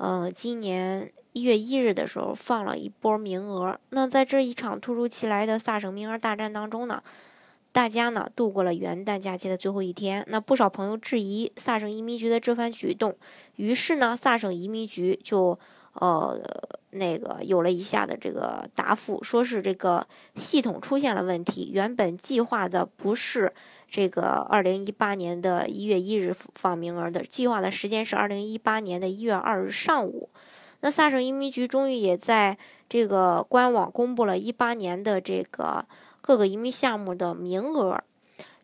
呃，今年一月一日的时候放了一波名额。那在这一场突如其来的萨省名额大战当中呢，大家呢度过了元旦假期的最后一天。那不少朋友质疑萨省移民局的这番举动，于是呢，萨省移民局就呃那个有了一下的这个答复，说是这个系统出现了问题，原本计划的不是。这个二零一八年的一月一日放名额的计划的时间是二零一八年的一月二日上午。那萨省移民局终于也在这个官网公布了一八年的这个各个移民项目的名额。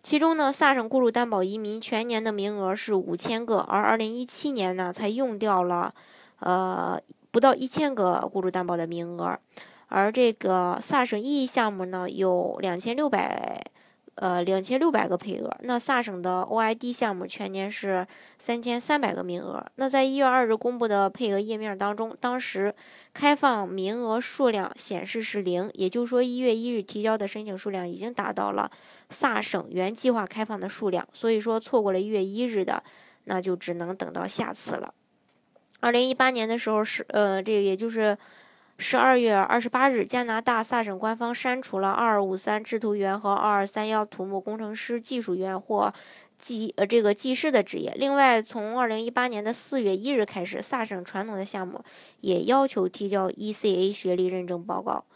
其中呢，萨省雇主担保移民全年的名额是五千个，而二零一七年呢才用掉了呃不到一千个雇主担保的名额。而这个萨省意义项目呢有两千六百。呃，两千六百个配额。那萨省的 OID 项目全年是三千三百个名额。那在一月二日公布的配额页面当中，当时开放名额数量显示是零，也就是说一月一日提交的申请数量已经达到了萨省原计划开放的数量。所以说错过了一月一日的，那就只能等到下次了。二零一八年的时候是呃，这个也就是。十二月二十八日，加拿大萨省官方删除了二二五三制图员和二二三幺土木工程师技术员或技呃这个技师的职业。另外，从二零一八年的四月一日开始，萨省传统的项目也要求提交 ECA 学历认证报告。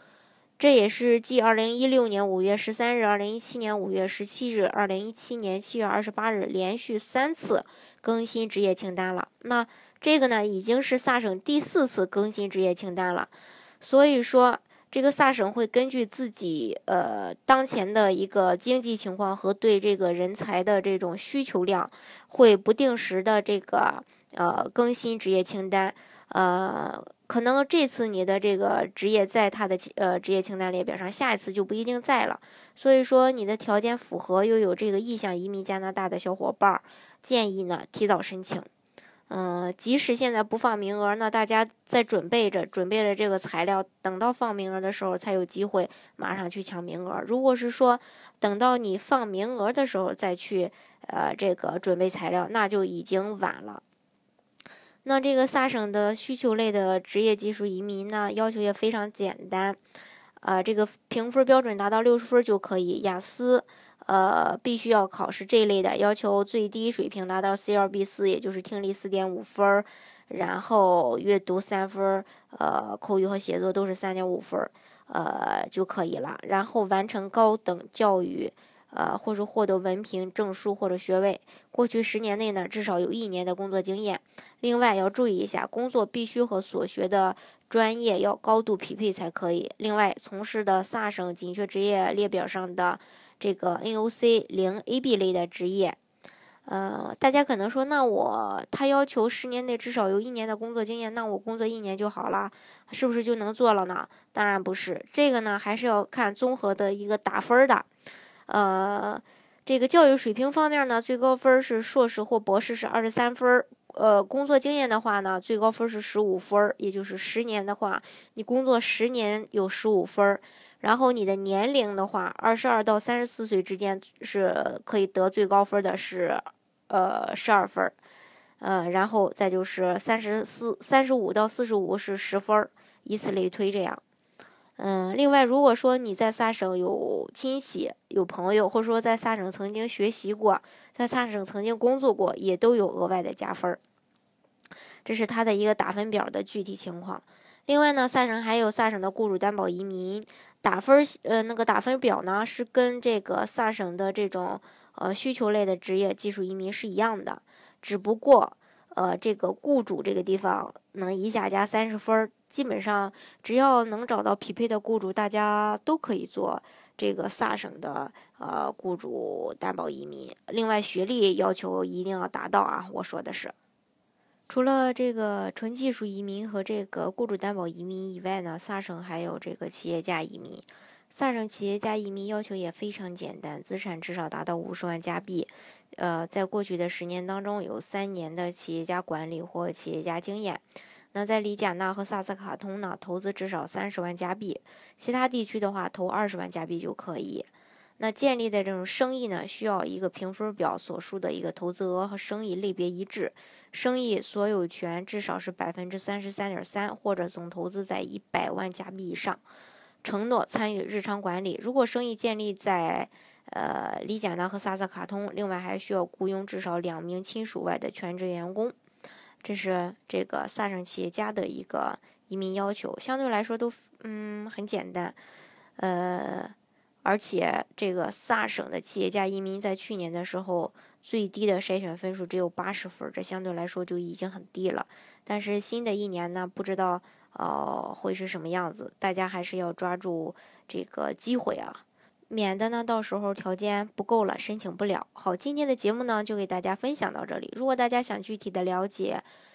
这也是继二零一六年五月十三日、二零一七年五月十七日、二零一七年七月二十八日连续三次更新职业清单了。那这个呢，已经是萨省第四次更新职业清单了，所以说这个萨省会根据自己呃当前的一个经济情况和对这个人才的这种需求量，会不定时的这个呃更新职业清单，呃，可能这次你的这个职业在他的呃职业清单列表上，下一次就不一定在了，所以说你的条件符合又有这个意向移民加拿大的小伙伴，建议呢提早申请。嗯，即使现在不放名额，那大家在准备着，准备了这个材料，等到放名额的时候才有机会马上去抢名额。如果是说等到你放名额的时候再去，呃，这个准备材料，那就已经晚了。那这个萨省的需求类的职业技术移民呢，要求也非常简单，呃，这个评分标准达到六十分就可以，雅思。呃，必须要考试这一类的，要求最低水平达到 C 二 B 四，也就是听力四点五分儿，然后阅读三分儿，呃，口语和写作都是三点五分儿，呃就可以了。然后完成高等教育，呃，或者获得文凭、证书或者学位。过去十年内呢，至少有一年的工作经验。另外要注意一下，工作必须和所学的专业要高度匹配才可以。另外，从事的萨省紧缺职业列表上的。这个 NOC 零 AB 类的职业，呃，大家可能说，那我他要求十年内至少有一年的工作经验，那我工作一年就好了，是不是就能做了呢？当然不是，这个呢还是要看综合的一个打分的，呃，这个教育水平方面呢，最高分是硕士或博士是二十三分，呃，工作经验的话呢，最高分是十五分，也就是十年的话，你工作十年有十五分。然后你的年龄的话，二十二到三十四岁之间是可以得最高分的，是呃十二分，呃，然后再就是三十四、三十五到四十五是十分，以此类推这样。嗯，另外如果说你在萨省有亲戚、有朋友，或者说在萨省曾经学习过，在萨省曾经工作过，也都有额外的加分。这是他的一个打分表的具体情况。另外呢，萨省还有萨省的雇主担保移民。打分呃，那个打分表呢，是跟这个萨省的这种呃需求类的职业技术移民是一样的，只不过呃，这个雇主这个地方能一下加三十分，基本上只要能找到匹配的雇主，大家都可以做这个萨省的呃雇主担保移民。另外，学历要求一定要达到啊，我说的是。除了这个纯技术移民和这个雇主担保移民以外呢，萨省还有这个企业家移民。萨省企业家移民要求也非常简单，资产至少达到五十万加币。呃，在过去的十年当中，有三年的企业家管理或企业家经验。那在里贾纳和萨斯卡通呢，投资至少三十万加币。其他地区的话，投二十万加币就可以。那建立的这种生意呢，需要一个评分表所述的一个投资额和生意类别一致，生意所有权至少是百分之三十三点三，或者总投资在一百万加币以上，承诺参与日常管理。如果生意建立在呃李贾纳和萨萨卡通，另外还需要雇佣至少两名亲属外的全职员工。这是这个萨省企业家的一个移民要求，相对来说都嗯很简单，呃。而且，这个萨省的企业家移民在去年的时候，最低的筛选分数只有八十分，这相对来说就已经很低了。但是新的一年呢，不知道呃会是什么样子，大家还是要抓住这个机会啊，免得呢到时候条件不够了，申请不了。好，今天的节目呢就给大家分享到这里。如果大家想具体的了解